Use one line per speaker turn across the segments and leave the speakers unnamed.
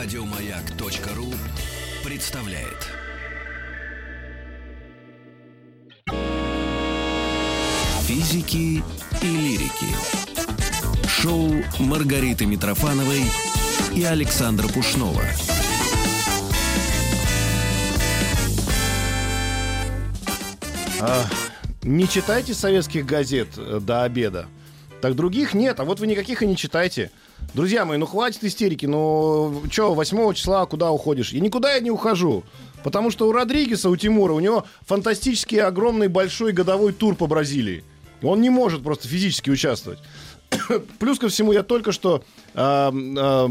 Радиомаяк.ру представляет. Физики и лирики. Шоу Маргариты Митрофановой и Александра Пушнова.
А, не читайте советских газет э, до обеда. Так других нет, а вот вы никаких и не читайте. Друзья мои, ну хватит истерики, ну что, 8 числа куда уходишь? И никуда я не ухожу. Потому что у Родригеса, у Тимура, у него фантастический огромный большой годовой тур по Бразилии. Он не может просто физически участвовать. Плюс ко всему, я только что э, э,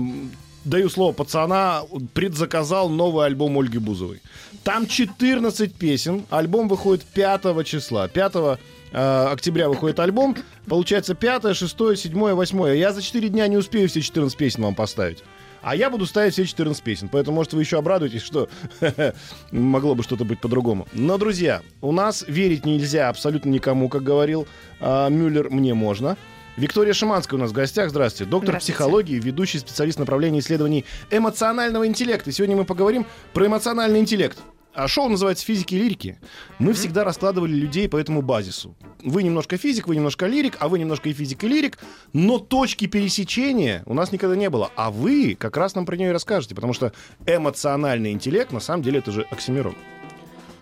даю слово пацана, предзаказал новый альбом Ольги Бузовой. Там 14 песен. Альбом выходит 5 числа. 5 э, октября выходит альбом. Получается 5, 6, 7, 8. Я за 4 дня не успею все 14 песен вам поставить. А я буду ставить все 14 песен. Поэтому, может, вы еще обрадуетесь, что могло бы что-то быть по-другому. Но, друзья, у нас верить нельзя абсолютно никому, как говорил э, Мюллер, мне можно. Виктория Шиманская у нас в гостях. Здравствуйте. Доктор
Здравствуйте.
психологии, ведущий специалист направления исследований эмоционального интеллекта. И сегодня мы поговорим про эмоциональный интеллект. А шоу называется «Физики и лирики». Мы всегда раскладывали людей по этому базису. Вы немножко физик, вы немножко лирик, а вы немножко и физик, и лирик. Но точки пересечения у нас никогда не было. А вы как раз нам про нее и расскажете. Потому что эмоциональный интеллект, на самом деле, это же оксимирон.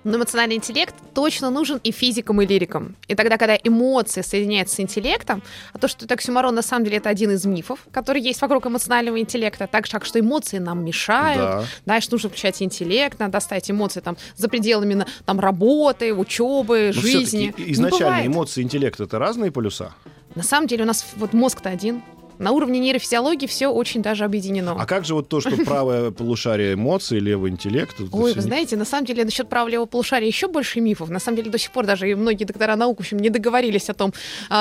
Но эмоциональный интеллект точно нужен и физикам, и лирикам. И тогда, когда эмоции соединяются с интеллектом, а то, что это оксюморон, на самом деле, это один из мифов, который есть вокруг эмоционального интеллекта, так же, как что эмоции нам мешают,
Да.
да, и что нужно включать интеллект, надо ставить эмоции там за пределами там, работы, учебы,
Но
жизни.
изначально эмоции, интеллект — это разные полюса?
На самом деле у нас вот мозг-то один. На уровне нейрофизиологии все очень даже объединено.
А как же вот то, что правое полушарие эмоций, левый интеллект?
Ой, вы знаете, на самом деле насчет права левого полушария еще больше мифов. На самом деле до сих пор даже и многие доктора наук, в общем, не договорились о том,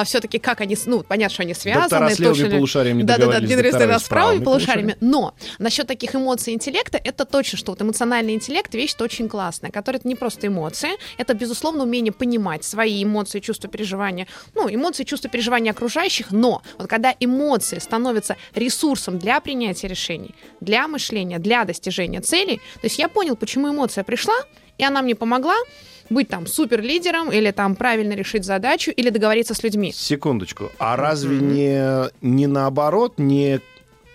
все-таки как они, ну, понятно, что они связаны.
Доктора с левыми
точно
полушариями не
Да-да-да, доктора с правыми полушариями. Но насчет таких эмоций и интеллекта, это точно, что вот эмоциональный интеллект вещь очень классная, которая это не просто эмоции, это, безусловно, умение понимать свои эмоции, чувства, переживания, ну, эмоции, чувства, переживания окружающих, но вот когда эмоции становятся ресурсом для принятия решений, для мышления, для достижения целей, то есть я понял, почему эмоция пришла, и она мне помогла быть там супер лидером или там правильно решить задачу или договориться с людьми.
Секундочку. А разве не, не наоборот, не,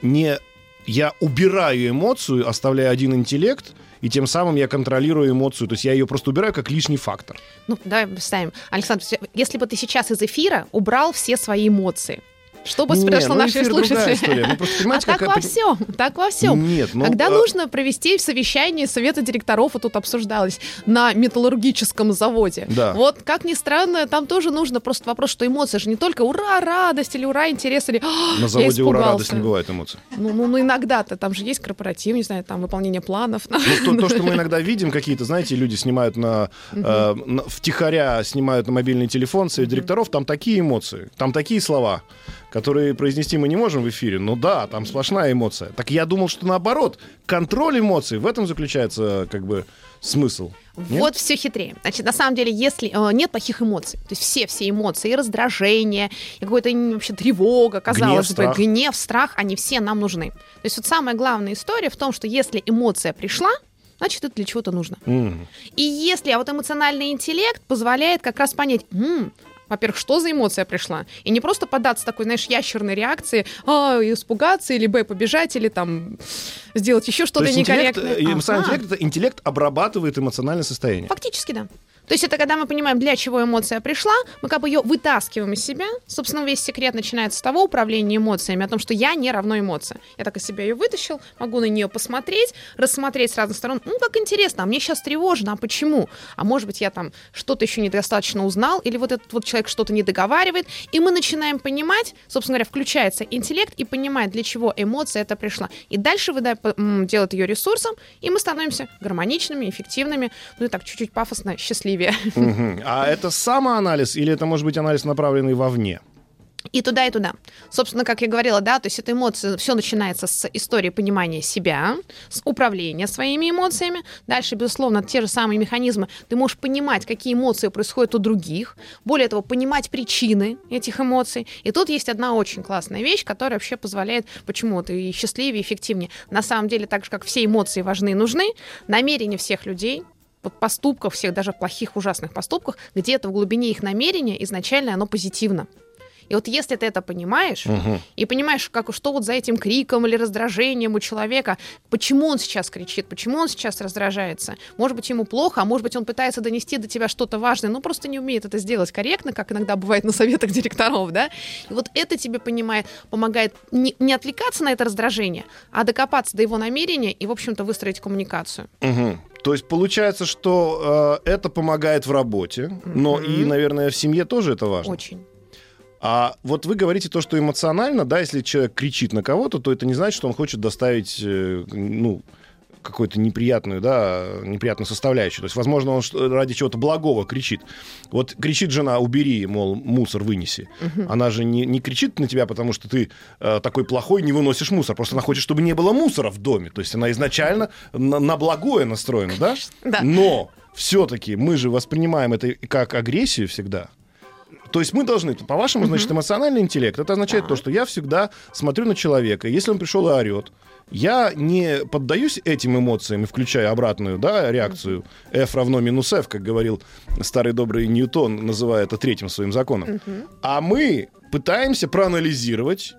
не я убираю эмоцию, оставляя один интеллект, и тем самым я контролирую эмоцию, то есть я ее просто убираю как лишний фактор.
Ну, давай представим. Александр, если бы ты сейчас из эфира убрал все свои эмоции, что бы произошло
ну,
наши слушатели?
Ну, просто
А так во всем, так во всем.
Нет, ну,
Когда
а-
нужно провести совещание совета директоров, вот тут обсуждалось, на металлургическом заводе.
Да.
Вот, как ни странно, там тоже нужно просто вопрос, что эмоции же не только ура, радость или ура, интерес, или «А,
На заводе ура
испугался».
радость не бывает эмоций.
Ну, ну, ну, иногда-то там же есть корпоратив, не знаю, там выполнение планов.
Ну, то, то, что мы иногда видим, какие-то, знаете, люди снимают на, э, на- втихаря снимают на мобильный телефон совет директоров, там такие эмоции, там такие слова, которые произнести мы не можем в эфире. Ну да, там сплошная эмоция. Так я думал, что наоборот, контроль эмоций, в этом заключается как бы смысл. Нет?
Вот все хитрее. Значит, на самом деле, если э, нет плохих эмоций, то есть все все эмоции, и раздражение, и какая-то вообще тревога, казалось бы,
страх.
гнев, страх, они все нам нужны. То есть вот самая главная история в том, что если эмоция пришла, значит, это для чего-то нужно.
Мгм.
И если, а вот эмоциональный интеллект позволяет как раз понять, «М, во-первых, что за эмоция пришла? И не просто поддаться такой, знаешь, ящерной реакции, а, испугаться, или б, побежать, или там сделать еще
То
что-то некорректное.
эмоциональный интеллект, интеллект обрабатывает эмоциональное состояние.
Фактически, да. То есть это когда мы понимаем, для чего эмоция пришла, мы как бы ее вытаскиваем из себя. Собственно, весь секрет начинается с того управления эмоциями, о том, что я не равно эмоция. Я так из себя ее вытащил, могу на нее посмотреть, рассмотреть с разных сторон. Ну, как интересно, а мне сейчас тревожно, а почему? А может быть, я там что-то еще недостаточно узнал, или вот этот вот человек что-то не договаривает, и мы начинаем понимать, собственно говоря, включается интеллект и понимает, для чего эмоция это пришла. И дальше выда- п- м, делает ее ресурсом, и мы становимся гармоничными, эффективными, ну и так чуть-чуть пафосно, счастливее.
Мгм. А это самоанализ или это может быть анализ, направленный вовне?
И туда, и туда. Собственно, как я говорила, да, то есть эта эмоция, все начинается с истории понимания себя, с управления своими эмоциями. Дальше, безусловно, те же самые механизмы. Ты можешь понимать, какие эмоции происходят у других. Более того, понимать причины этих эмоций. И тут есть одна очень классная вещь, которая вообще позволяет, почему ты счастливее, эффективнее. На самом деле, так же, как все эмоции важны и нужны, намерения всех людей, вот поступков всех, даже плохих, ужасных поступках, где-то в глубине их намерения изначально оно позитивно. И вот если ты это понимаешь,
Мгм.
и понимаешь, как, что вот за этим криком или раздражением у человека, почему он сейчас кричит, почему он сейчас раздражается. Может быть, ему плохо, а может быть, он пытается донести до тебя что-то важное, но просто не умеет это сделать корректно, как иногда бывает на советах директоров, да? И вот это тебе понимает, помогает не, не отвлекаться на это раздражение, а докопаться до его намерения и, в общем-то, выстроить коммуникацию.
Мгм. То есть получается, что э, это помогает в работе, но
Мгм.
и, наверное, в семье тоже это важно.
Очень.
А вот вы говорите то, что эмоционально, да, если человек кричит на кого-то, то это не значит, что он хочет доставить, э, ну, какую-то неприятную, да, неприятную составляющую. То есть, возможно, он ради чего-то благого кричит. Вот кричит жена, убери, мол, мусор вынеси. Она же не, не кричит на тебя, потому что ты э, такой плохой, не выносишь мусор. Просто она хочет, чтобы не было мусора в доме. То есть она изначально на, на благое настроена, да?
Да.
Но все-таки мы же воспринимаем это как агрессию всегда. То есть мы должны, по-вашему, значит, эмоциональный интеллект, это означает то, что я всегда смотрю на человека, и если он пришел и орет, я не поддаюсь этим эмоциям и включаю обратную да, реакцию F равно минус F, как говорил старый добрый Ньютон, называя это третьим своим законом. А мы пытаемся проанализировать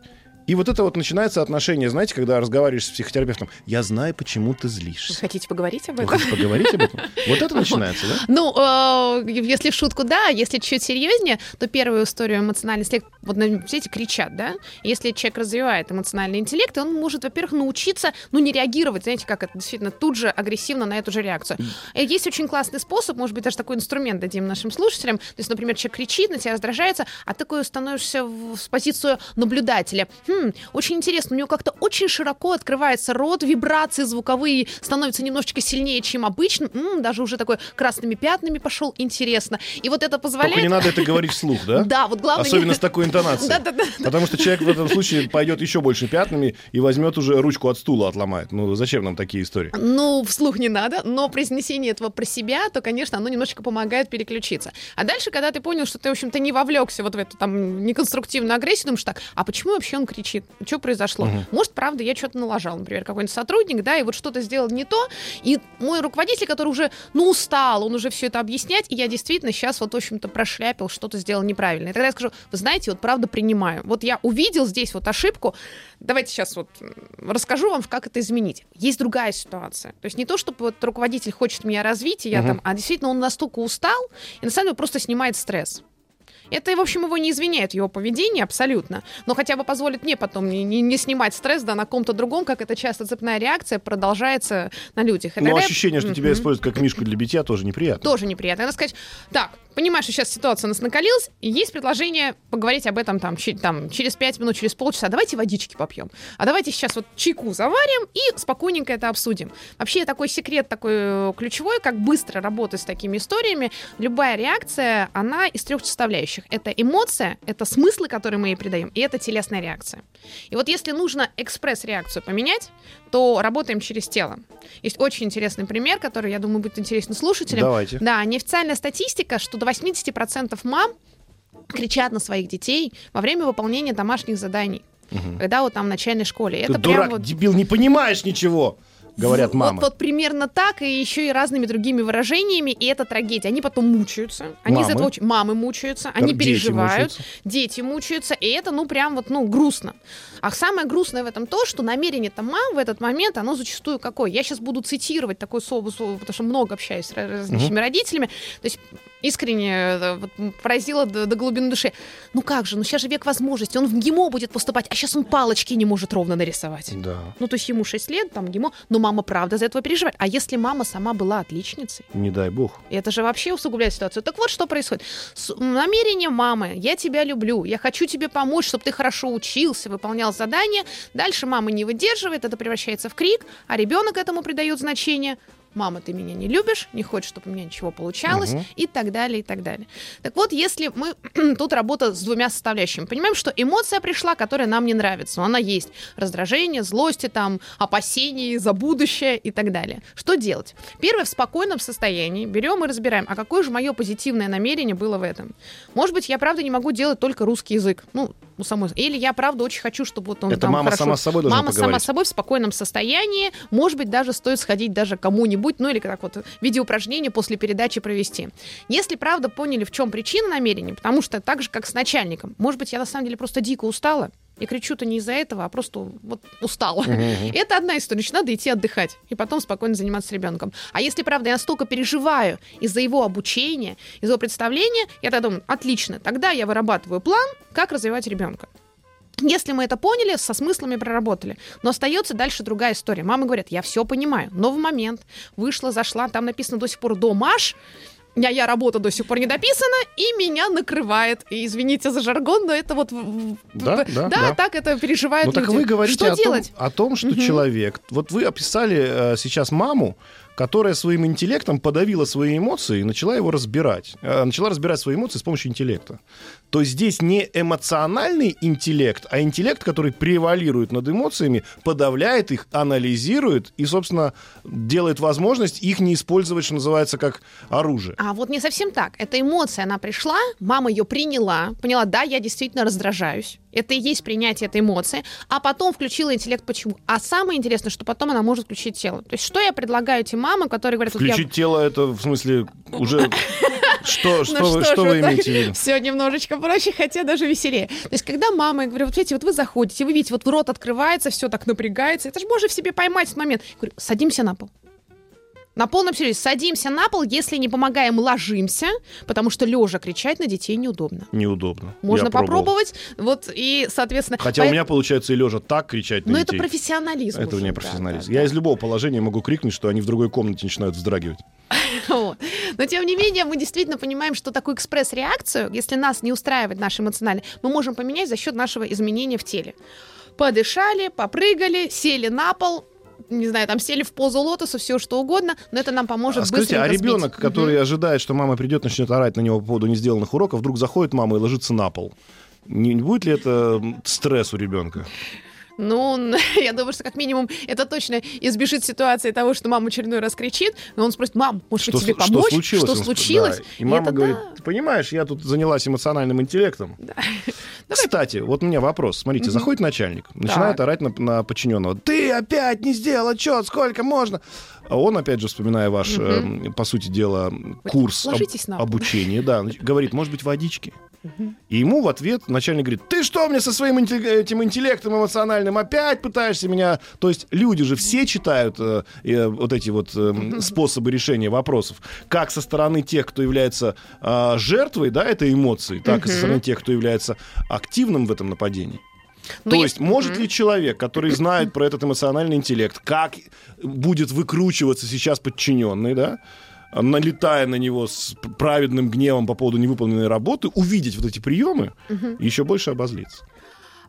и вот это вот начинается отношение, знаете, когда разговариваешь с психотерапевтом, я знаю, почему ты
Вы
злишься.
хотите поговорить об
Вы
этом?
хотите поговорить об этом? Вот это начинается, да?
Ну, э, если в шутку, да, если чуть серьезнее, то первую историю эмоциональный интеллект, вот все эти кричат, да, если человек развивает эмоциональный интеллект, он может, во-первых, научиться, ну, не реагировать, знаете, как это действительно тут же агрессивно на эту же реакцию. И есть очень классный способ, может быть, даже такой инструмент дадим нашим слушателям, то есть, например, человек кричит, на тебя раздражается, а ты такой становишься в, в позицию наблюдателя. Хм, очень интересно, у него как-то очень широко открывается рот, вибрации звуковые становятся немножечко сильнее, чем обычно, М, даже уже такой красными пятнами пошел, интересно. И вот это позволяет...
Только не надо это говорить вслух, да?
Да, вот главное...
Особенно с такой интонацией. Потому что человек в этом случае пойдет еще больше пятнами и возьмет уже ручку от стула отломает. Ну, зачем нам такие истории?
Ну, вслух не надо, но произнесение этого про себя, то, конечно, оно немножечко помогает переключиться. А дальше, когда ты понял, что ты, в общем-то, не вовлекся вот в эту там неконструктивную агрессию, думаешь так, а почему вообще он кричит? Что произошло? Может, правда, я что-то налажал, например, какой-нибудь сотрудник, да, и вот что-то сделал не то, и мой руководитель, который уже, ну, устал, он уже все это объяснять, и я действительно сейчас вот, в общем-то, прошляпил, что-то сделал неправильно. И тогда я скажу, вы знаете, вот правда принимаю. Вот я увидел здесь вот ошибку, давайте сейчас вот расскажу вам, как это изменить. Есть другая ситуация. То есть не то, чтобы вот руководитель хочет меня развить, и я там, а действительно он настолько устал, и на самом деле просто снимает стресс. Это, в общем, его не извиняет его поведении абсолютно, но хотя бы позволит мне потом не, не- не снимать стресс да, на ком-то другом, как это часто цепная реакция продолжается на людях. И
Но
тогда
ощущение, что тебя
Мгм.
используют как мишку для битья, тоже неприятно.
тоже неприятно. Надо сказать, так, понимаешь, что сейчас ситуация у нас накалилась, и есть предложение поговорить об этом там, чи- там через 5 минут, через полчаса. Давайте водички попьем. А давайте сейчас вот чайку заварим и спокойненько это обсудим. Вообще такой секрет такой э, ключевой, как быстро работать с такими историями. Любая реакция, она из трех составляющих. Это эмоция, это смыслы, которые мы ей придаем, и это телесная реакция. И вот если нужно экспресс-реакцию поменять, то работаем через тело. Есть очень интересный пример, который, я думаю, будет интересен слушателям.
Давайте.
Да, неофициальная статистика, что до 80% мам кричат на своих детей во время выполнения домашних заданий. Когда вот там в начальной школе.
Ты
Это
дурак,
прям вот...
дебил, не понимаешь ничего, говорят
Вот-
мамы.
Вот, примерно так, и еще и разными другими выражениями, и это трагедия. Они потом мучаются. Они из
Мамы?
этого очень... Мамы мучаются, они
Дети
переживают,
мучаются.
дети мучаются, и это, ну, прям вот, ну, грустно. А самое грустное в этом то, что намерение-то мам в этот момент, оно зачастую какое? Я сейчас буду цитировать такое слово, слово, потому что много общаюсь с различными родителями. То есть искренне э, вот, поразило до, до глубины души. Ну как же, ну сейчас же век возможностей, он в ГИМО будет поступать, а сейчас он палочки не может ровно нарисовать.
Да,
Ну, то есть ему 6 лет, там, ГИМО, но мама правда за этого переживает. А если мама сама была отличницей?
не дай бог.
Это же вообще усугубляет ситуацию. Так вот, что происходит. С- намерение мамы, я тебя люблю, я хочу тебе помочь, чтобы ты хорошо учился, выполнял задания. Дальше мама не выдерживает, это превращается в крик, а ребенок этому придает значение. Мама, ты меня не любишь, не хочешь, чтобы у меня ничего получалось,
Мгм.
и так далее, и так далее. Так вот, если мы тут работа с двумя составляющими, понимаем, что эмоция пришла, которая нам не нравится, она есть раздражение, злости, там, опасения за будущее и так далее. Что делать? Первое, в спокойном состоянии берем и разбираем, а какое же мое позитивное намерение было в этом. Может быть, я правда не могу делать только русский язык, ну, у самой, или я правда очень хочу, чтобы вот он
Это
там
мама
хорошо-
сама с собой должна
Мама сама
поговорить.
с собой в спокойном состоянии. Может быть, даже стоит сходить даже кому-нибудь, ну или как вот видеоупражнение после передачи провести. Если правда поняли, в чем причина намерения, потому что так же, как с начальником, может быть, я на самом деле просто дико устала, и кричу-то не из-за этого, а просто вот устала. Это одна история. Значит, надо идти отдыхать и потом спокойно заниматься ребенком. А если, правда, я настолько переживаю из-за его обучения, из-за его представления, я тогда думаю, отлично, тогда я вырабатываю план, как развивать ребенка. Если мы это поняли, со смыслами проработали. Но остается дальше другая история. Мамы говорят, я все понимаю. Новый момент. Вышла, зашла, там написано до сих пор «домаш», я, я работа до сих пор не дописана, и меня накрывает. И извините за жаргон, но это вот...
Да,
в-
да, да.
так это переживают
Ну так
люди.
вы говорите
Что
о том,
делать?
о том, что
Мгм.
человек... Вот вы описали э, сейчас маму, которая своим интеллектом подавила свои эмоции и начала его разбирать. Э, начала разбирать свои эмоции с помощью интеллекта. То здесь не эмоциональный интеллект, а интеллект, который превалирует над эмоциями, подавляет их, анализирует и, собственно, делает возможность их не использовать, что называется, как оружие.
А вот не совсем так. Эта эмоция, она пришла, мама ее приняла, поняла, да, я действительно раздражаюсь. Это и есть принятие этой эмоции. А потом включила интеллект почему. А самое интересное, что потом она может включить тело. То есть что я предлагаю этим мамам, которые говорят... вот я-
Включить тело, это в смысле уже... Что, что,
Ну
вы,
что
что вы имеете в виду?
Все немножечко проще, хотя даже веселее. То есть, когда мама, я говорю, вот видите, вот вы заходите, вы видите, вот рот открывается, все так напрягается, это же можно в себе поймать этот момент. Я говорю, садимся на пол. На полном серьезе, садимся на пол, если не помогаем, ложимся, потому что лежа кричать на детей неудобно.
Неудобно.
Можно
Я пробовал.
попробовать, вот и, соответственно...
Хотя у
поэт-
меня получается и лежа так кричать на
Но это
детей.
профессионализм.
Это
уже,
не
да,
профессионализм.
да,
Я
да.
из любого положения могу крикнуть, что они в другой комнате начинают вздрагивать.
Но тем не менее, мы действительно понимаем, что такую экспресс-реакцию, если нас не устраивает наш эмоциональный, мы можем поменять за счет нашего изменения в теле. Подышали, попрыгали, сели на пол, не знаю, там сели в позу лотоса, все что угодно, но это нам поможет
А скажите, а
сбить.
ребенок,
Мгм.
который ожидает, что мама придет, начнет орать на него по поводу несделанных уроков, вдруг заходит мама и ложится на пол. Не не будет ли это стресс у ребенка?
Ну, я думаю, что как минимум это точно избежит ситуации того, что мама очередной раз кричит, но он спросит, мам, может
Что,
быть, тебе
с- что
помочь?
случилось?
Что случилось?
да. И мама
это
говорит,
да.
ты понимаешь, я тут занялась эмоциональным интеллектом. Кстати, вот у меня вопрос. Смотрите, заходит начальник, начинает
Так.
орать на, на подчиненного. Ты опять не сделал отчет, сколько можно? А он, опять же, вспоминая ваш, э, по сути дела, курс об-
ложитесь
обучения, да, говорит, может быть, водички? И ему в ответ начальник говорит, ты что мне со своим этим интеллектом эмоциональным опять пытаешься меня... То есть люди же все читают э, э, вот эти вот э, способы решения вопросов, как со стороны тех, кто является э, жертвой да, этой эмоции, так и со стороны тех, кто является активным в этом нападении.
Ну,
То
я-
есть, может ли человек, который знает про этот эмоциональный интеллект, как будет выкручиваться сейчас подчиненный, да, налетая на него с праведным гневом по поводу невыполненной работы, увидеть вот эти приемы и еще больше обозлиться?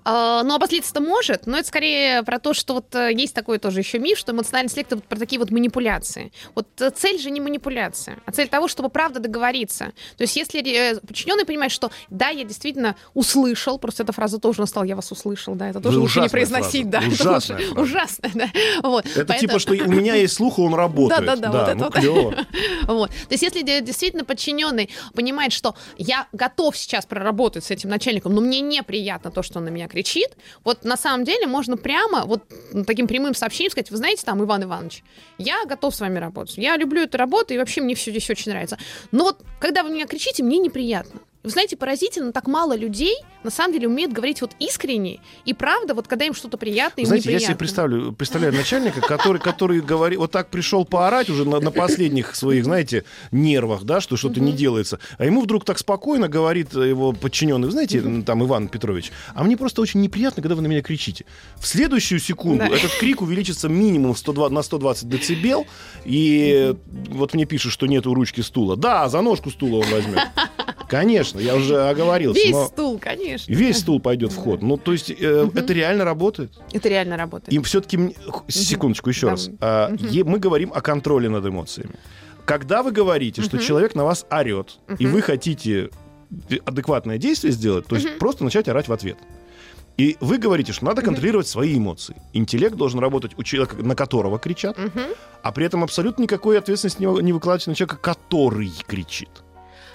А, Ну, обозлиться-то может, но это скорее про то, что вот э, есть такой тоже еще миф, что эмоциональный интеллект это про такие вот манипуляции. Вот э, цель же не манипуляция, а цель того, чтобы правда договориться. То есть если э, подчиненный понимает, что да, я действительно услышал, просто эта фраза тоже настала, я вас услышал, да, это тоже
Вы
лучше не произносить,
фраза,
да, это
ужасная
лучше-
фраза.
ужасно, да. Вот.
Это
Поэтому-
типа, что у меня есть слух, и он работает.
Да-да-да, вот это
ну
вот.
клево.
Вот. То есть, если де- действительно подчиненный понимает, что я готов сейчас проработать с этим начальником, но мне неприятно то, что он на меня кричит, вот на самом деле можно прямо вот таким прямым сообщением сказать, вы знаете, там, Иван Иванович, я готов с вами работать, я люблю эту работу, и вообще мне все здесь очень нравится. Но вот, когда вы меня кричите, мне неприятно. Вы знаете, поразительно, так мало людей на самом деле умеют говорить вот искренне и правда, вот когда им что-то приятно, им
Знаете, я
неприятно.
себе представлю, представляю начальника, который, который говорит, вот так пришел поорать уже на, на последних своих, знаете, нервах, да, что что-то не делается. А ему вдруг так спокойно говорит его подчиненный, вы знаете, там Иван Петрович, а мне просто очень неприятно, когда вы на меня кричите. В следующую секунду
Да.
этот крик увеличится минимум в 102, на 120 децибел, и вот мне пишут, что нету ручки стула. Да, за ножку стула он возьмет. Конечно, я уже оговорился.
Весь
но
стул, конечно.
Весь стул пойдет в ход. Ну, то есть, э, это реально работает.
Это реально работает.
И все-таки, секундочку еще
Да.
раз, е- мы говорим о контроле над эмоциями. Когда вы говорите, что человек на вас орет, и вы хотите адекватное действие сделать, то есть просто начать орать в ответ. И вы говорите, что надо контролировать свои эмоции. Интеллект должен работать у человека, на которого кричат, а при этом абсолютно никакой ответственности не не выкладывать на человека, который кричит.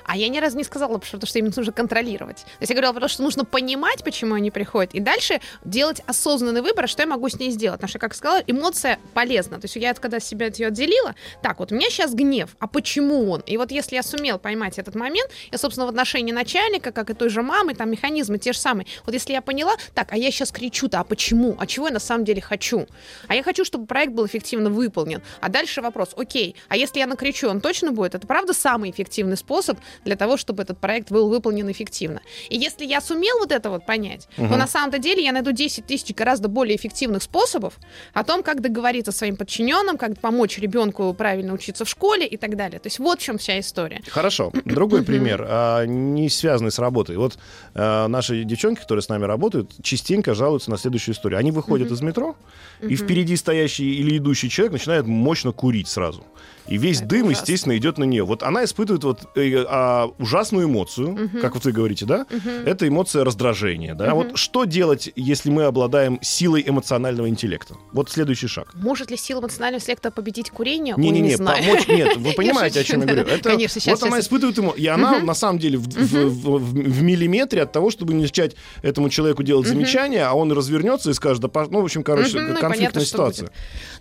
А я ни разу не сказала, потому что им нужно контролировать. То есть я говорила про то, что нужно понимать, почему они приходят, и дальше делать осознанный выбор, что я могу с ней сделать. Потому что, как сказала, эмоция полезна. То есть я когда себя от ее отделила, так, вот у меня сейчас гнев, а почему он? И вот если я сумел поймать этот момент, я, собственно, в отношении начальника, как и той же мамы, там механизмы те же самые. Вот если я поняла, так, а я сейчас кричу-то, а почему? А чего я на самом деле хочу? А я хочу, чтобы проект был эффективно выполнен. А дальше вопрос, окей, а если я накричу, он точно будет? Это правда самый эффективный способ для того, чтобы этот проект был выполнен эффективно. И если я сумел вот это вот понять, то на самом-то деле я найду 10 тысяч гораздо более эффективных способов о том, как договориться со своим подчиненным, как помочь ребенку правильно учиться в школе и так далее. То есть вот в чем вся история.
Хорошо. Другой пример, а, не связанный с работой. Вот а, наши девчонки, которые с нами работают, частенько жалуются на следующую историю. Они выходят из метро, и впереди стоящий или идущий человек начинает мощно курить сразу. И весь
Это
дым,
ужасно.
естественно, идет на нее. Вот она испытывает вот э, а, ужасную эмоцию, как вот вы говорите, да? Это эмоция раздражения, да? Вот что делать, если мы обладаем силой эмоционального интеллекта? Вот следующий шаг.
Может ли сила эмоционального интеллекта победить курение? Не
Не-не-не,
знаю.
помочь. Нет, вы понимаете, о чем я говорю. Это,
Конечно, щас,
вот она испытывает ему. И она, на самом деле, в, в- в- в- в миллиметре от того, чтобы не начать этому человеку делать замечания, а он развернется и скажет, да, ну, в общем, короче,
ну
конфликтная ситуация.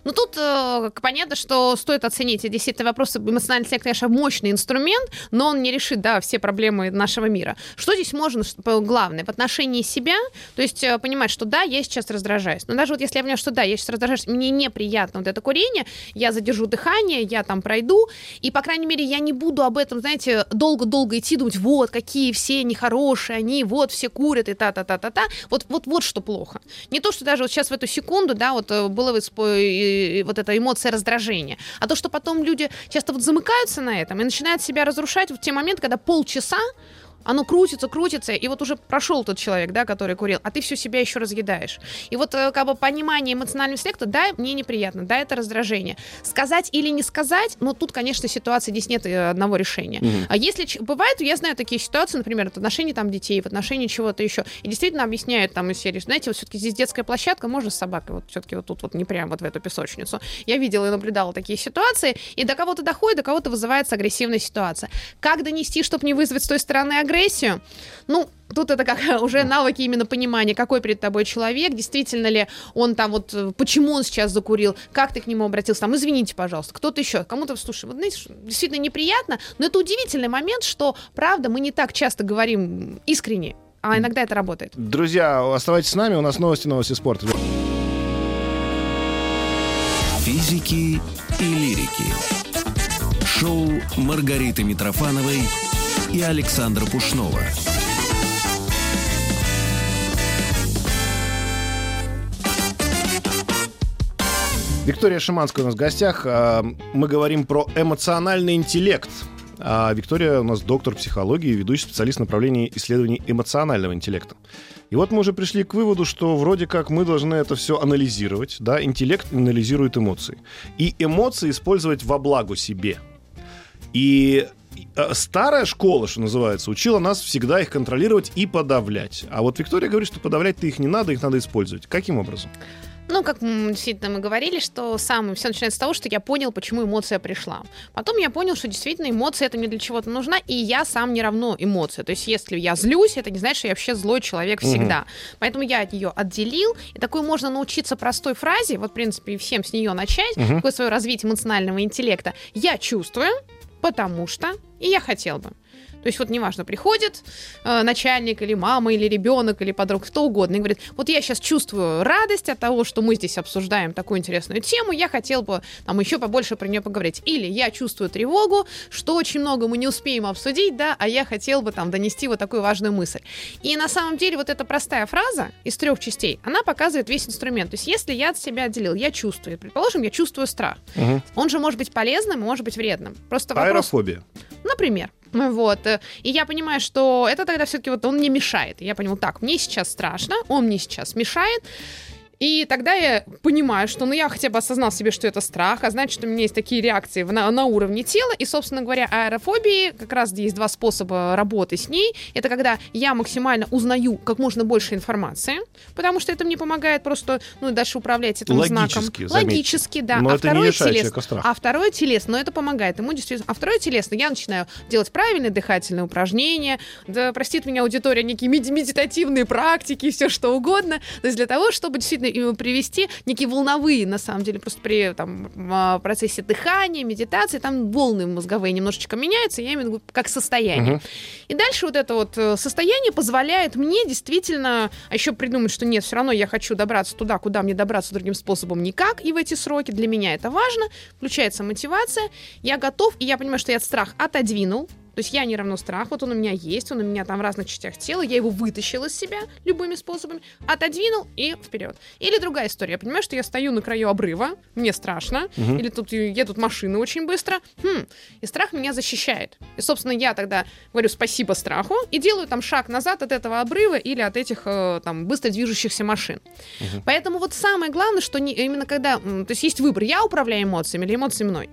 Ну, тут э, понятно, что стоит оценить. Действительно, вопрос эмоциональный интеллект, конечно, мощный инструмент, но он не решит, да, все проблемы нашего мира. Что здесь можно, главное, в отношении себя, то есть э, понимать, что да, я сейчас раздражаюсь. Но даже вот если я понимаю, что да, я сейчас раздражаюсь, мне неприятно вот это курение, я задержу дыхание, я там пройду, и, по крайней мере, я не буду об этом, знаете, долго-долго идти, думать, вот, какие все нехорошие они, вот, все курят и та-та-та-та-та. Вот, вот, вот что плохо. Не то, что даже вот сейчас в эту секунду, да, вот э, было вот эта эмоция раздражения, а то, что потом люди часто вот замыкаются на этом и начинают себя разрушать в те моменты, когда полчаса оно крутится, крутится, и вот уже прошел тот человек, да, который курил, а ты все себя еще разъедаешь. И вот э, как бы понимание эмоционального интеллекта, да, мне неприятно, да, это раздражение. Сказать или не сказать, ну тут, конечно, ситуации здесь нет э, одного решения. А если бывает, я знаю такие ситуации, например, в отношении там детей, в отношении чего-то еще, и действительно объясняют там из серии, знаете, вот все-таки здесь детская площадка, можно с собакой, вот все-таки вот тут вот не прям вот в эту песочницу. Я видела и наблюдала такие ситуации, и до кого-то доходит, до кого-то вызывается агрессивная ситуация. Как донести, чтобы не вызвать с той стороны агрессию? Ну, Тут это как уже навыки именно понимания, какой перед тобой человек, действительно ли он там вот, э, почему он сейчас закурил, как ты к нему обратился, там, извините, пожалуйста, кто-то еще, кому-то, слушай, вот знаете, действительно неприятно, но это удивительный момент, что, правда, мы не так часто говорим искренне, а иногда это работает.
Друзья, оставайтесь с нами, у нас новости, новости спорта.
Физики и лирики. Шоу Маргариты Митрофановой и Александра Пушнова.
Виктория Шиманская у нас в гостях. А, Мы говорим про эмоциональный интеллект. А Виктория у нас доктор психологии, ведущий специалист направления исследований эмоционального интеллекта. И вот мы уже пришли к выводу, что вроде как мы должны это все анализировать, да, интеллект анализирует эмоции. И эмоции использовать во благо себе. И старая школа, что называется, учила нас всегда их контролировать и подавлять. А вот Виктория говорит, что подавлять-то их не надо, их надо использовать. Каким образом?
Ну, как действительно мы говорили, что сам все начинается с того, что я понял, почему эмоция пришла. Потом я понял, что действительно эмоция это мне для чего-то нужна, и я сам не равно эмоция. То есть, если я злюсь, это не значит, что я вообще злой человек всегда. Поэтому я от нее отделил, и такой можно научиться простой фразе, вот, в принципе, всем с нее начать, такое свое развитие эмоционального интеллекта. Я чувствую, потому что, и я хотел бы. То есть вот неважно, приходит э, начальник или мама, или ребенок, или подруга, кто угодно, и говорит, вот я сейчас чувствую радость от того, что мы здесь обсуждаем такую интересную тему, я хотел бы там еще побольше про нее поговорить. Или я чувствую тревогу, что очень много мы не успеем обсудить, да, а я хотел бы там донести вот такую важную мысль. И на самом деле вот эта простая фраза из трех частей, она показывает весь инструмент. То есть если я от себя отделил, я чувствую, предположим, я чувствую страх,
Мгм.
он же может быть полезным, может быть вредным. Просто вопрос...
Аэрофобия.
Например. Вот. э, И я понимаю, что это тогда все-таки вот он мне мешает. Я поняла, так, мне сейчас страшно, он мне сейчас мешает. И тогда я понимаю, что ну я хотя бы осознал себе, что это страх, а значит, у меня есть такие реакции на, на уровне тела. И, собственно говоря, аэрофобии как раз есть два способа работы с ней. Это когда я максимально узнаю как можно больше информации, потому что это мне помогает просто ну, дальше управлять этим
Логически,
знаком.
заметьте.
Логически, да.
Но
а
это не
второе
лишает
телес-
человека страха.
А второе телесно, но это помогает ему действительно. А второе телесно, я начинаю делать правильные дыхательные упражнения, да простит меня аудитория, некие меди- медитативные практики, все что угодно. То есть для того, чтобы действительно привести некие волновые, на самом деле, просто при там, а, процессе дыхания, медитации, там волны мозговые немножечко меняются, я имею в виду как состояние.
Мгм.
И дальше вот это вот э, состояние позволяет мне действительно а еще придумать, что нет, все равно я хочу добраться туда, куда мне добраться другим способом никак, и в эти сроки для меня это важно. Включается мотивация, я готов, и я понимаю, что я страх отодвинул. То есть я не равно страх, вот он у меня есть, он у меня там в разных частях тела, я его вытащил из себя любыми способами, отодвинул и вперед. Или другая история, я понимаю, что я стою на краю обрыва, мне страшно,
Мгм.
или тут едут машины очень быстро, хм, и страх меня защищает. И, собственно, я тогда говорю спасибо страху и делаю там шаг назад от этого обрыва или от этих э, там быстро движущихся машин.
Мгм.
Поэтому вот самое главное, что не, именно когда, то есть есть выбор, я управляю эмоциями или эмоции мной.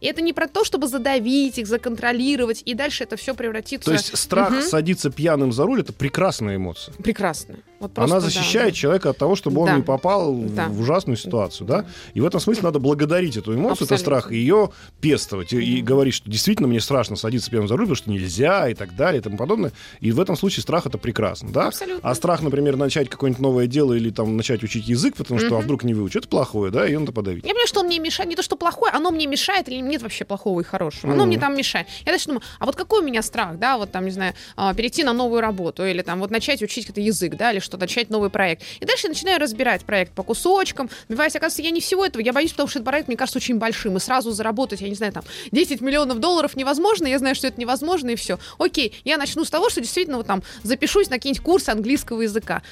И это не про то, чтобы задавить их, законтролировать, и дальше это все превратится...
То есть страх
Мгм.
садиться пьяным за руль это прекрасная эмоция.
Прекрасно. Вот просто,
Она
да.
защищает человека от того, чтобы он
Да.
не попал в-
Да.
в ужасную ситуацию, да? И в этом смысле надо благодарить эту эмоцию, это
Абсолютно.
страх, и ее пестовать, и, и говорить, что действительно мне страшно садиться пьяным за руль, потому что нельзя и так далее и тому подобное. И в этом случае страх это прекрасно, да?
Абсолютно.
А страх, например, начать какое-нибудь новое дело или там начать учить язык, потому что а
Мгм.
вдруг не выучу, это плохое, да, и надо подавить.
Я понимаю, что он мне мешает, не то, что плохое, оно мне мешает, или нет вообще плохого и хорошего. Оно
Мгм.
мне там мешает. Я дальше думаю, а вот какой у меня страх, да, вот там, не знаю, а, перейти на новую работу, или там вот начать учить какой-то язык, да, или что-то, начать новый проект. И дальше я начинаю разбирать проект по кусочкам, добиваясь, оказывается, я не всего этого, я боюсь, потому что этот проект, мне кажется, очень большим, и сразу заработать, я не знаю, там, 10 миллионов долларов невозможно, я знаю, что это невозможно, и все. Окей, я начну с того, что действительно вот там запишусь на какие-нибудь курсы английского языка.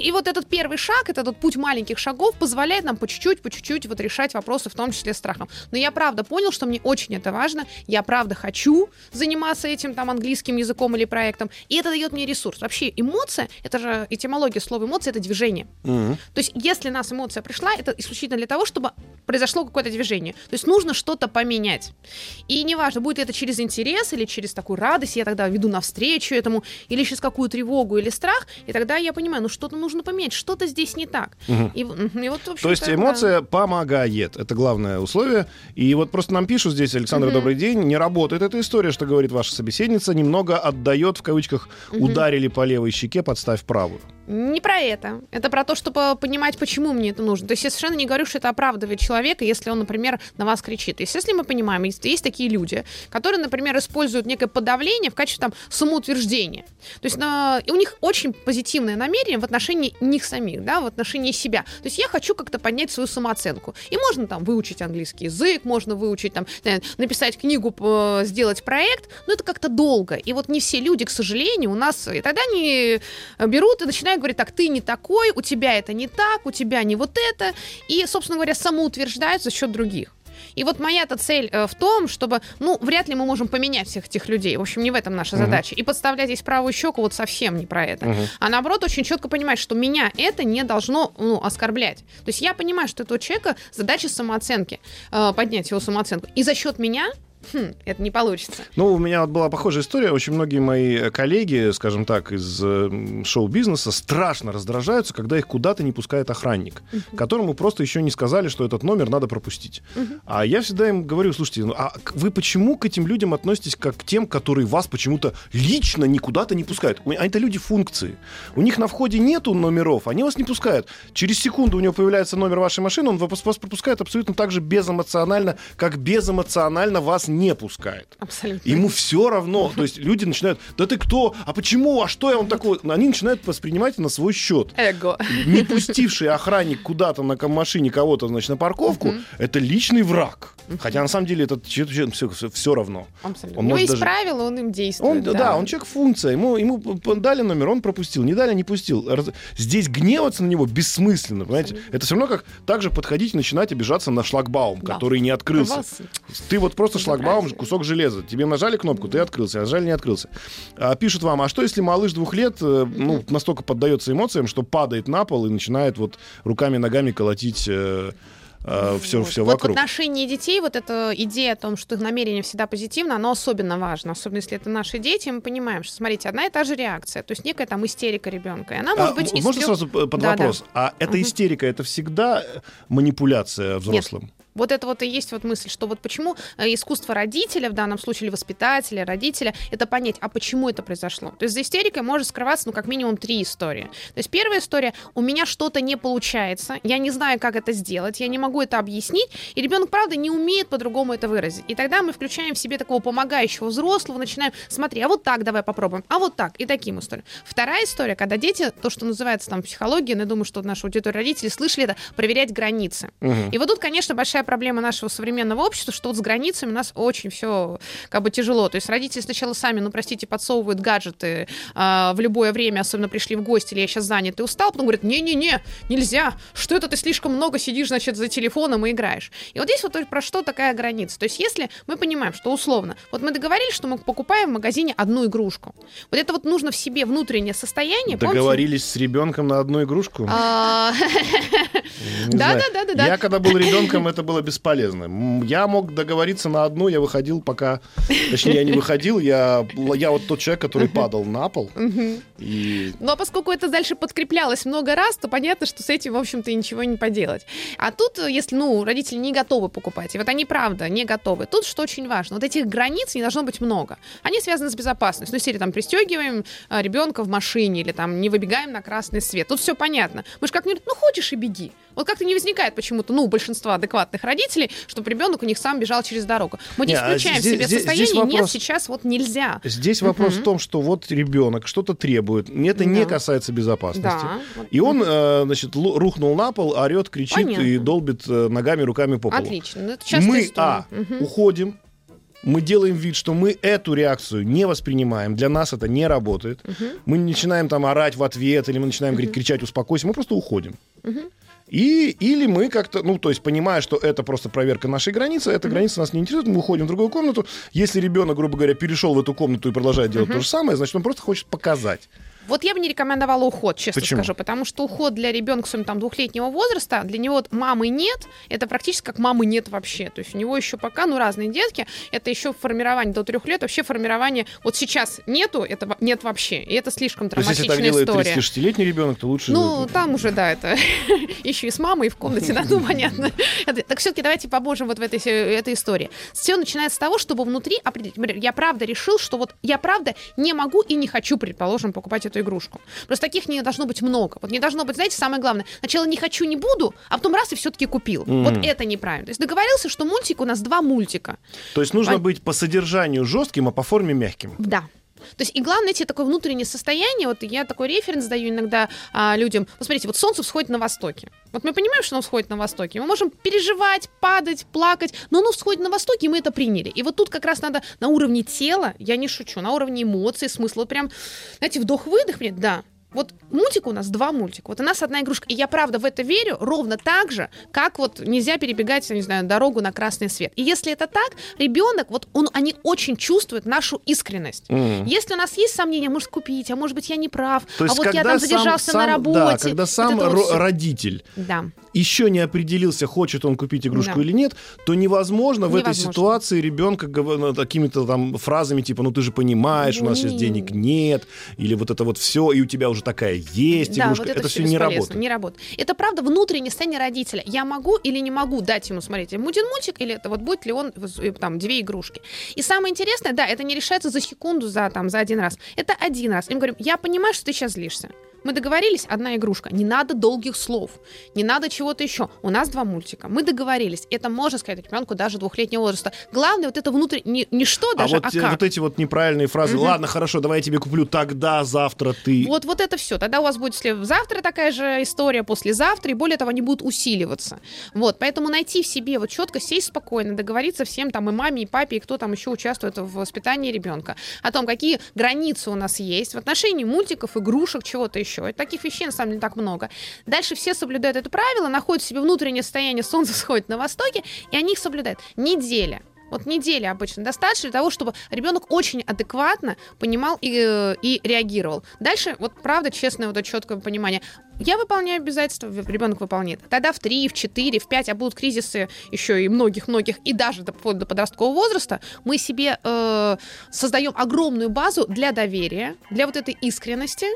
И вот этот первый шаг, это этот путь маленьких шагов позволяет нам по чуть-чуть, по чуть-чуть вот решать вопросы, в том числе страхом. Но я правда понял, что мне очень это важно, я правда хочу заниматься этим там английским языком или проектом, и это дает мне ресурс. Вообще эмоция, это же этимология слова эмоция, это движение.
Мгм.
То есть, если нас эмоция пришла, это исключительно для того, чтобы произошло какое-то движение. То есть нужно что-то поменять. И неважно, будет это через интерес или через такую радость, я тогда веду навстречу этому, или через какую тревогу или страх, и тогда я понимаю, ну что-то нужно поменять, что-то здесь не так.
Мгм.
И, и вот,
То есть
общем-то, да.
эмоция помогает. Это главное условие. И вот просто нам пишут здесь, Александр,
Мгм.
добрый день. Не работает эта история, что говорит ваша собеседница. Немного отдает, в кавычках,
Мгм.
ударили по левой щеке, подставь правую.
Не про это. Это про то, чтобы понимать, почему мне это нужно. То есть я совершенно не говорю, что это оправдывает человека, если он, например, на вас кричит. То есть если мы понимаем, есть, есть такие люди, которые, например, используют некое подавление в качестве там самоутверждения. То есть на- у них очень позитивное намерение в отношении них самих, да, в отношении себя. То есть я хочу как-то поднять свою самооценку. И можно там выучить английский язык, можно выучить там, написать книгу, сделать проект, но это как-то долго. И вот не все люди, к сожалению, у нас... И тогда они берут и начинают говорить, так, ты не такой, у тебя это не так, у тебя не вот это. И, собственно говоря, самоутверждают за счет других. И вот моя-то цель э, в том, чтобы, ну, вряд ли мы можем поменять всех этих людей. В общем, не в этом наша
Мгм.
задача. И подставлять здесь правую щеку вот совсем не про это.
Мгм.
А наоборот, очень четко понимать, что меня это не должно ну, оскорблять. То есть я понимаю, что этого человека задача самооценки, э, поднять его самооценку. И за счет меня хм, это не получится.
Ну, у меня вот была похожая история. Очень многие мои э, коллеги, скажем так, из э, шоу-бизнеса страшно раздражаются, когда их куда-то не пускает охранник, которому просто еще не сказали, что этот номер надо пропустить.
Мгм.
А я всегда им говорю, слушайте, ну, а вы почему к этим людям относитесь как к тем, которые вас почему-то лично никуда-то не пускают? А это люди функции. У них на входе нету номеров, они вас не пускают. Через секунду у него появляется номер вашей машины, он вас вас пропускает абсолютно так же безэмоционально, как безэмоционально вас не пускает.
Абсолютно.
Ему все равно. То есть люди начинают, да ты кто? А почему? А что я вам такой? Они начинают воспринимать на свой счет.
Эго.
Не пустивший охранник куда-то на машине кого-то, значит, на парковку, это личный враг. Хотя на самом деле это все, равно.
Абсолютно.
Он
У него
может
есть
даже-
правила, он им действует.
Он, да. он человек функция. Ему, ему дали номер, он пропустил. Не дали, не пустил. Здесь гневаться на него бессмысленно, понимаете?
Абсолютно.
Это все равно как также подходить и начинать обижаться на шлагбаум,
Да.
который не открылся.
Вас-
Ты вот просто
Да.
шлагбаум шлагбаум, кусок железа. Тебе нажали кнопку, ты открылся, а нажали, не открылся. А, пишут вам, а что если малыш двух лет э, ну, настолько поддается эмоциям, что падает на пол и начинает вот руками, ногами колотить э, все,
Вот.
все
вот
вокруг?
в отношении детей вот эта идея о том, что их намерение всегда позитивно, оно особенно важно. Особенно если это наши дети, мы понимаем, что, смотрите, одна и та же реакция. То есть некая там истерика ребенка. И она может
А,
быть из
можно
трёх-
сразу п- под
Да, да.
вопрос? А эта
Мгм.
истерика, это всегда э, манипуляция взрослым?
Вот это вот и есть вот мысль, что вот почему э, искусство родителя, в данном случае или воспитателя, родителя, это понять, а почему это произошло. То есть за истерикой может скрываться, ну, как минимум три истории. То есть первая история, у меня что-то не получается, я не знаю, как это сделать, я не могу это объяснить, и ребенок, правда, не умеет по-другому это выразить. И тогда мы включаем в себе такого помогающего взрослого, начинаем, смотри, а вот так давай попробуем, а вот так, и таким историям. Вторая история, когда дети, то, что называется там психология, но я думаю, что наша аудитория родители слышали это, проверять границы.
Мгм.
И вот тут, конечно, большая проблема нашего современного общества, что вот с границами у нас очень все как бы тяжело. То есть родители сначала сами, ну, простите, подсовывают гаджеты а, в любое время, особенно пришли в гости, или я сейчас занят и устал, потом говорят, не-не-не, нельзя, что это ты слишком много сидишь, значит, за телефоном и играешь. И вот здесь вот про что такая граница. То есть если мы понимаем, что условно, вот мы договорились, что мы покупаем в магазине одну игрушку. Вот это вот нужно в себе внутреннее состояние. помните?
Договорились с ребенком на одну игрушку?
Да, да, да, да.
Я когда был ребенком, это было бесполезно. Я мог договориться на одну, я выходил пока... Точнее, я не выходил, я, я вот тот человек, который падал на пол. И
Но поскольку это дальше подкреплялось много раз, то понятно, что с этим, в общем-то, ничего не поделать. А тут, э, если, ну, родители не готовы покупать, и вот они, правда, не готовы, тут что очень важно, вот этих границ не должно быть много. Они связаны с безопасностью. Ну, если там пристегиваем а, ребенка в машине или там не выбегаем на красный свет. Тут все понятно. Мы же как-нибудь, ну, хочешь и беги. Вот как-то не возникает почему-то, ну, у большинства адекватных родителей, чтобы ребенок у них сам бежал через дорогу. Мы не,
Не, а
включаем
здесь-
в себе
здесь-
состояние,
здесь
нет,
вопрос-
сейчас вот нельзя.
здесь вопрос в том, что вот ребенок что-то требует. Это не
Да.
касается безопасности.
Да.
И он, э, значит, рухнул на пол, орет, кричит
Понятно.
и долбит э, ногами, руками по полу.
Отлично. Ну, это
мы,
история.
а,
Мгм.
уходим, мы делаем вид, что мы эту реакцию не воспринимаем, для нас это не работает.
Мгм.
Мы не начинаем там орать в ответ, или мы начинаем говорить, кричать, успокойся, мы просто уходим.
Мгм.
И, или мы как-то, ну, то есть, понимая, что это просто проверка нашей границы, эта граница нас не интересует, мы уходим в другую комнату. Если ребенок, грубо говоря, перешел в эту комнату и продолжает делать то же самое, значит, он просто хочет показать.
Вот я бы не рекомендовала уход, честно
Почему?
скажу, потому что уход для ребенка своим там двухлетнего возраста, для него вот мамы нет, это практически как мамы нет вообще. То есть у него еще пока, ну, разные детки, это еще формирование до трех лет, вообще формирование вот сейчас нету, это нет вообще, и это слишком
То есть, если
травматичная
так делает
история.
36-летний ребенок, то лучше...
Ну, там уже, да, это еще и с мамой и в комнате, да, ну, понятно. Так все-таки давайте поможем вот в этой, этой истории. Все начинается с того, чтобы внутри определить. Я правда решил, что вот я правда не могу и не хочу, предположим, покупать эту игрушку. Просто таких не должно быть много. Вот не должно быть, знаете, самое главное, сначала не хочу, не буду, а потом раз и все-таки купил.
Мгм.
Вот это неправильно. То есть договорился, что мультик у нас два мультика.
То есть нужно
Пон-
быть по содержанию жестким, а по форме мягким.
Да. То есть и главное найти такое внутреннее состояние. Вот я такой референс даю иногда а, людям. Вот смотрите, вот солнце всходит на востоке. Вот мы понимаем, что оно всходит на востоке. Мы можем переживать, падать, плакать, но оно всходит на востоке, и мы это приняли. И вот тут как раз надо на уровне тела, я не шучу, на уровне эмоций, смысла. Вот прям, знаете, вдох-выдох мне, да. Вот мультик у нас два мультика. Вот у нас одна игрушка. И я правда в это верю ровно так же, как вот нельзя перебегать, я не знаю, дорогу на красный свет. И если это так, ребенок, вот он, они очень чувствуют нашу искренность.
Мгм.
Если у нас есть сомнения, может купить, а может быть я не прав,
То
а вот я там
сам-
задержался на
сам-
работе.
Да, когда
вот
сам
вот всё.
родитель
Да.
Еще не определился, хочет он купить игрушку
Да.
или нет, то невозможно в этой
Невозможно.
ситуации ребенка ну, какими-то там фразами типа, ну ты же понимаешь, у нас сейчас
Не.
денег нет, или вот это вот все, и у тебя уже такая есть
да,
игрушка.
вот это,
все
всё
не работает.
Не работает. Это правда внутреннее состояние родителя. Я могу или не могу дать ему смотреть, будет мультик или это вот будет ли он там две игрушки. И самое интересное, да, это не решается за секунду, за там за один раз. Это один раз. Им говорим, я понимаю, что ты сейчас злишься. Мы договорились, одна игрушка. Не надо долгих слов, не надо чего-то еще. У нас два мультика. Мы договорились. Это можно сказать ребенку даже двухлетнего возраста. Главное вот это внутреннее, не, не что
А
даже,
вот,
а, как.
вот эти вот неправильные фразы.
Мгм.
Ладно, хорошо, давай я тебе куплю тогда, завтра ты.
Вот, вот это все. Тогда у вас будет след- завтра такая же история, послезавтра, и более того, они будут усиливаться. Вот, поэтому найти в себе, вот четко сесть спокойно, договориться всем, там, и маме, и папе, и кто там еще участвует в воспитании ребенка, о том, какие границы у нас есть в отношении мультиков, игрушек, чего-то еще. И таких вещей, на самом деле, так много. Дальше все соблюдают это правило, находят в себе внутреннее состояние, солнце всходит на востоке, и они их соблюдают. Неделя. Вот недели обычно достаточно для того, чтобы ребенок очень адекватно понимал и, э, и реагировал. Дальше, вот правда, честное, вот это четкое понимание. Я выполняю обязательства, ребенок выполняет. Тогда в 3, в 4, в 5, а будут кризисы еще и многих-многих, и даже до, до подросткового возраста, мы себе э, создаем огромную базу для доверия, для вот этой искренности,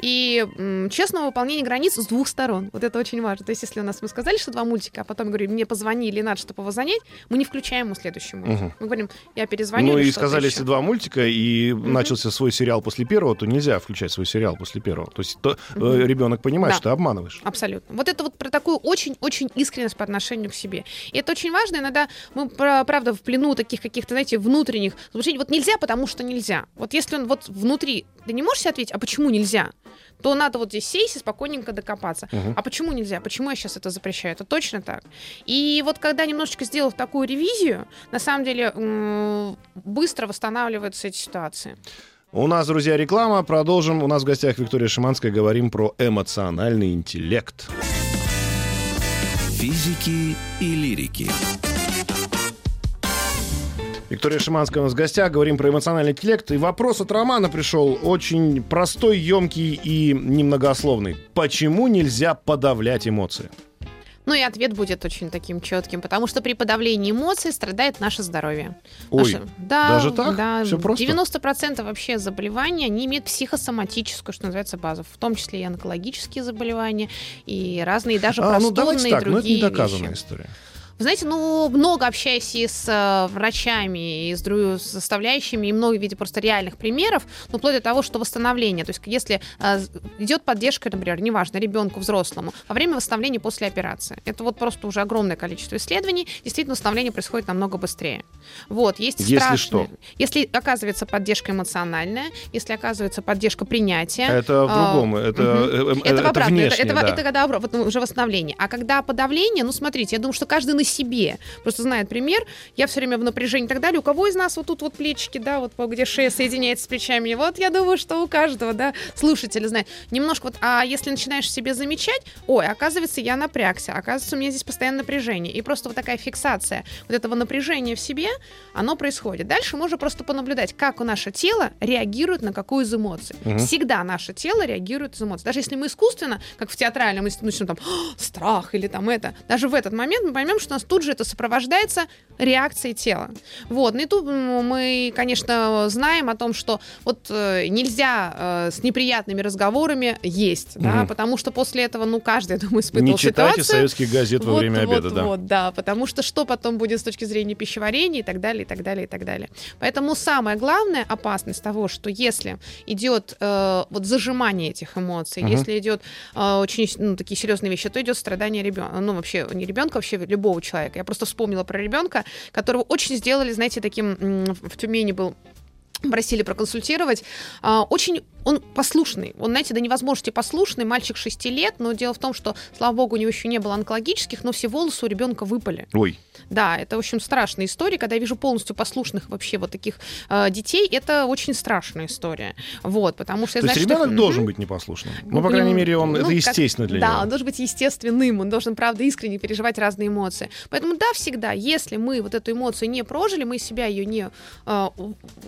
и м, честного выполнения границ с двух сторон. Вот это очень важно. То есть, если у нас мы сказали, что два мультика, а потом говорим, мне позвонили, надо, чтобы его занять, мы не включаем ему следующий мультик.
Мгм.
Мы говорим, я перезвоню.
Ну и сказали,
еще.
если два мультика и начался свой сериал после первого, то нельзя включать свой сериал после первого. То есть то, э, ребенок понимает,
Да.
что ты обманываешь.
Абсолютно. Вот это вот про такую очень-очень искренность по отношению к себе. И это очень важно. Иногда мы, правда, в плену таких каких-то, знаете, внутренних заблуждений. Вот нельзя, потому что нельзя. Вот если он вот внутри, ты не можешь себе ответить, а почему нельзя? То надо вот здесь сесть и спокойненько докопаться.
Мгм.
А почему нельзя? Почему я сейчас это запрещаю? Это точно так. И вот когда немножечко сделав такую ревизию, на самом деле быстро восстанавливаются эти ситуации.
У нас, друзья, реклама. Продолжим. У нас в гостях Виктория Шиманская. Говорим про эмоциональный интеллект.
Физики и лирики.
Виктория Шиманская у нас в гостях. Говорим про эмоциональный интеллект. И вопрос от Романа пришел очень простой, емкий и немногословный. Почему нельзя подавлять эмоции?
Ну и ответ будет очень таким четким, потому что при подавлении эмоций страдает наше здоровье.
Ой,
Наше- да,
даже так?
Да,
Всё просто?
90% вообще заболеваний, они имеют психосоматическую, что называется, базу, в том числе и онкологические заболевания, и разные даже
а, ну
простудные
давайте так, но это
другие
не доказанная
вещи.
история.
Вы знаете, ну, много общаясь и с э, врачами, и с дру- с составляющими, и много видя просто реальных примеров, ну, вплоть до того, что восстановление, то есть если э, идет поддержка, например, неважно, ребенку, взрослому, во время восстановления после операции, это вот просто уже огромное количество исследований, действительно восстановление происходит намного быстрее. Вот, есть
Если
страшные-
что?
Если оказывается поддержка эмоциональная, если оказывается поддержка принятия,
Это в
а,
другом. Это,
мгм.
э, э,
это, в
это
это,
внешне,
это,
да.
это когда вот, ну, уже восстановление. А когда подавление, ну смотрите, я думаю, что каждый на себе. Просто знает пример. Я все время в напряжении и так далее. У кого из нас вот тут вот плечики, да, вот где шея соединяется с плечами. Вот я думаю, что у каждого, да, слушателя знает. Немножко вот, а если начинаешь себе замечать, ой, оказывается, я напрягся, оказывается, у меня здесь постоянно напряжение. И просто вот такая фиксация вот этого напряжения в себе, оно происходит. Дальше можно просто понаблюдать, как у наше тело реагирует на какую из эмоций.
Мгм.
Всегда наше тело реагирует из эмоций. Даже если мы искусственно, как в театральном, если начнем там «А, страх или там это, даже в этот момент мы поймем, что нас тут же это сопровождается реакцией тела. Вот. Ну и тут мы, конечно, знаем о том, что вот э, нельзя э, с неприятными разговорами есть, да,
Мгм.
потому что после этого, ну, каждый, я думаю, испытывал
Не читайте
ситуацию.
советских газет во
Вот,
время
вот,
обеда, да.
Вот, да, потому что что потом будет с точки зрения пищеварения и так далее, и так далее, и так далее. Поэтому самая главная опасность того, что если идет э, вот зажимание этих эмоций,
Мгм.
если идет э, очень ну, такие серьезные вещи, то идет страдание ребенка, ну вообще не ребенка, вообще любого человека. Я просто вспомнила про ребенка, которого очень сделали, знаете, таким в Тюмени был просили проконсультировать. А, Очень он послушный. Он, знаете, до невозможности послушный. Мальчик 6 лет, но дело в том, что, слава богу, у него еще не было онкологических, но все волосы у ребенка выпали.
Ой,
Да, это, в общем, страшная история. Когда я вижу полностью послушных вообще вот таких э, детей, это очень страшная история. Вот, потому что я
то есть
знаю, что-
ребенок
Мгм.
должен быть непослушным. Ну,
Ну,
по крайней мере, он,
ну,
это
как-
естественно для
да,
него.
он должен быть естественным, он должен, правда, искренне переживать разные эмоции. Поэтому, да, всегда, если мы вот эту эмоцию не прожили, мы из себя ее не, э,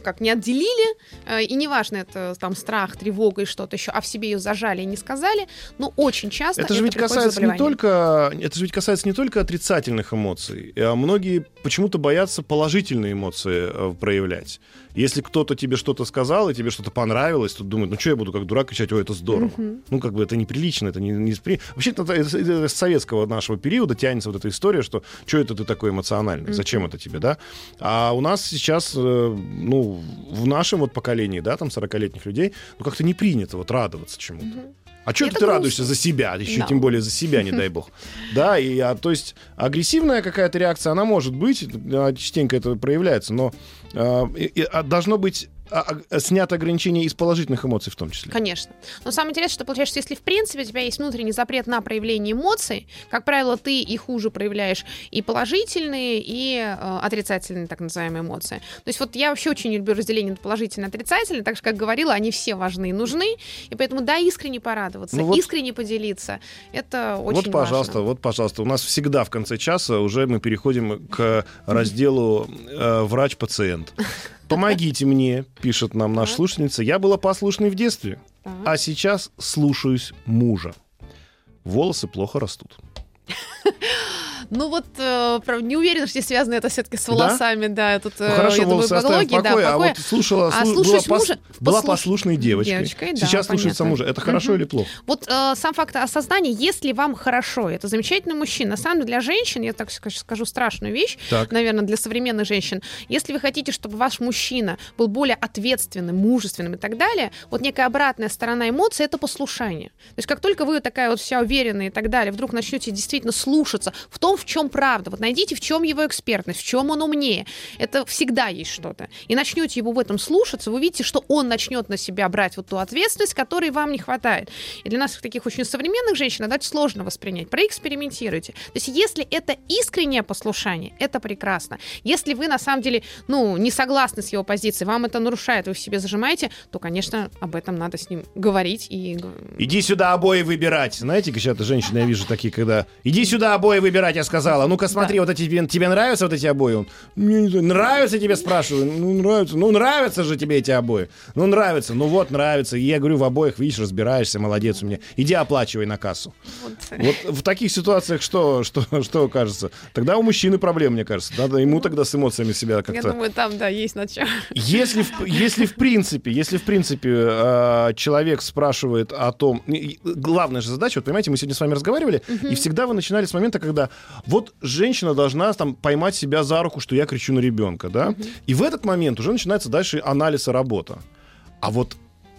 как, не отделили, э, и неважно, это там страх, тревога и что-то еще, а в себе ее зажали и не сказали, но очень часто
Это же ведь
приходит
касается не только, это же ведь касается не только отрицательных эмоций. А многие почему-то боятся положительные эмоции э, проявлять. Если кто-то тебе что-то сказал и тебе что-то понравилось, то думают, ну что я буду как дурак кричать, ой, это здорово.
Мгм.
Ну как бы это неприлично, это не, не Вообще это, это- это с советского нашего периода тянется вот эта история, что что это ты такой эмоциональный, зачем это тебе, да? А у нас сейчас, э, ну, в нашем вот поколении, да, там 40-летних людей, ну как-то не принято вот радоваться чему-то.
Мгм.
А что
Это
ты
грустно.
радуешься за себя, еще
Да.
тем более за себя, не дай бог. Да, и а, то есть агрессивная какая-то реакция, она может быть, а, частенько это проявляется, но а, и- и, а, должно быть снято ограничение из положительных эмоций в том числе.
Конечно. Но самое интересное, что получается, что если в принципе у тебя есть внутренний запрет на проявление эмоций, как правило, ты их хуже проявляешь и положительные, и э, отрицательные так называемые эмоции. То есть вот я вообще очень люблю разделение на положительные и отрицательные, так же, как говорила, они все важны и нужны, и поэтому, да, искренне порадоваться,
Ну вот-
искренне поделиться, это очень
вот, пожалуйста,
важно.
вот, пожалуйста. У нас всегда в конце часа уже мы переходим к разделу э, врач-пациент. Помогите мне, пишет нам наша слушательница. Я была послушной в детстве, а сейчас слушаюсь мужа. Волосы плохо растут.
Ну вот, э, правда, не уверена, что связано это все-таки с
Да?
волосами, да, тут,
Ну,
э,
хорошо,
я думаю,
оставим в
патологии, да,
покое, а
покое.
вот слушала,
А
слу- была,
слушаюсь
пос-
мужа,
была
послуш-
послушной девочкой.
Девочкой, да,
Сейчас слушается
понятно.
мужа. Это хорошо
Мгм.
или плохо?
Вот э, сам факт осознания, если вам хорошо, это замечательный мужчина. На самом деле для женщин, я так ска- скажу страшную вещь,
Так.
наверное, для современных женщин, если вы хотите, чтобы ваш мужчина был более ответственным, мужественным и так далее, вот некая обратная сторона эмоций — это послушание. То есть как только вы такая вот вся уверенная и так далее, вдруг начнете действительно слушаться в том, в чем правда, вот найдите, в чем его экспертность, в чем он умнее, это всегда есть что-то. И начнете его в этом слушаться, вы увидите, что он начнет на себя брать вот ту ответственность, которой вам не хватает. И для нас, таких очень современных женщин, это сложно воспринять. Проэкспериментируйте. То есть если это искреннее послушание, это прекрасно. Если вы на самом деле, ну, не согласны с его позицией, вам это нарушает, вы в себе зажимаете, то, конечно, об этом надо с ним говорить и
Иди сюда обои выбирать. Знаете, сейчас женщины, я вижу такие, когда... Иди сюда обои выбирать, я сказала. Ну-ка смотри, вот эти тебе, тебе нравятся вот эти обои? Он, «Мне не нравятся тебе, спрашиваю. Ну, нравятся. Ну, нравятся же тебе эти обои. Ну, нравится. Ну, вот, нравится. И я говорю, в обоих, видишь, разбираешься, молодец у меня. Иди оплачивай на кассу.
вот,
в таких ситуациях что, что, что кажется? Тогда у мужчины проблем, мне кажется. Надо ему тогда с эмоциями себя
я
как-то...
думаю, там, да, есть над чем.
Если, в- если в принципе, если в принципе э, человек спрашивает о том, главная же задача, вот понимаете, мы сегодня с вами разговаривали, и всегда вы начинали с момента, когда вот женщина должна там поймать себя за руку, что я кричу на ребенка, да, и в этот момент уже начинается дальше анализ и работа. А вот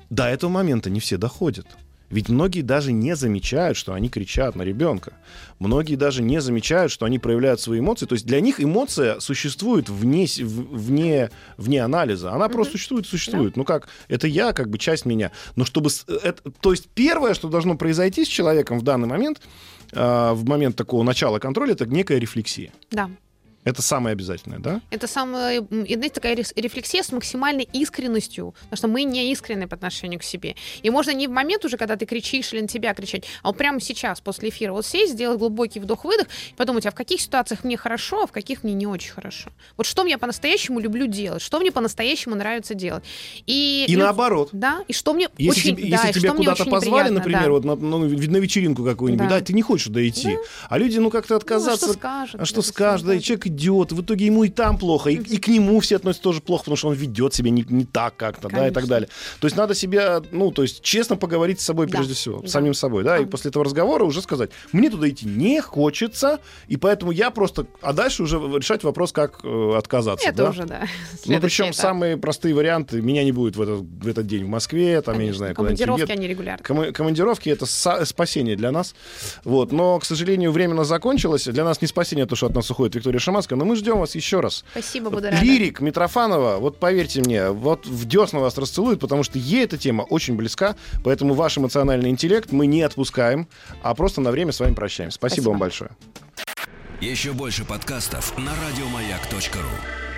до этого момента не все доходят. Ведь многие даже не замечают, что они кричат на ребенка. Многие даже не замечают, что они проявляют свои эмоции. То есть для них эмоция существует вне, вне, вне анализа. Она просто существует, существует. Ну как, это я, как бы часть меня. Но чтобы... с- это- то есть первое, что должно произойти с человеком в данный момент, а, в момент такого начала контроля, это некая рефлексия.
Да.
Это самое обязательное, да?
Это самая, м, и, знаете, такая реф- рефлексия с максимальной искренностью, потому что мы не искренны по отношению к себе. И можно не в момент уже, когда ты кричишь или на тебя кричать, а вот прямо сейчас, после эфира, вот сесть, сделать глубокий вдох-выдох и подумать, а в каких ситуациях мне хорошо, а в каких мне не очень хорошо. Вот что мне по-настоящему люблю делать, что мне по-настоящему нравится делать. И,
И
лю-
наоборот.
Да, и что мне
Если,
очень...
тебе,
да,
если тебя куда-то позвали, например,
да.
вот на, ну, на вечеринку какую-нибудь, да.
Да.
ты не хочешь туда идти. А люди, ну, как-то отказаться.
что скажут,
а что
да,
скажут, да, и
да.
человек идет, в итоге ему и там плохо, и, и к нему все относятся тоже плохо, потому что он ведет себя не, не так как-то, да, и так
Конечно.
далее. То есть надо себя, ну, то есть честно поговорить с собой
Да.
прежде всего,
Да.
самим собой, да, и
Да.
после этого разговора уже сказать, мне туда идти не хочется, и поэтому я просто, а дальше уже решать вопрос, как э, отказаться,
Это
да.
уже, да.
Ну, причем
этап.
самые простые варианты. Меня не будет в этот, в этот день в Москве, там, я не
Конечно,
знаю,
Командировки, они регулярно.
Кома- командировки это са- спасение для нас. Вот. Но, к сожалению, временно закончилось. Для нас не спасение то, что от нас уходит Виктория Шаманская, но мы ждем вас еще раз.
Спасибо, буду рада.
Лирик Митрофанова, вот поверьте мне, вот в десна вас расцелует, потому что ей эта тема очень близка, поэтому ваш эмоциональный интеллект мы не отпускаем, а просто на время с вами прощаемся. Спасибо,
Спасибо.
вам большое.
Еще больше подкастов на радиомаяк.ру.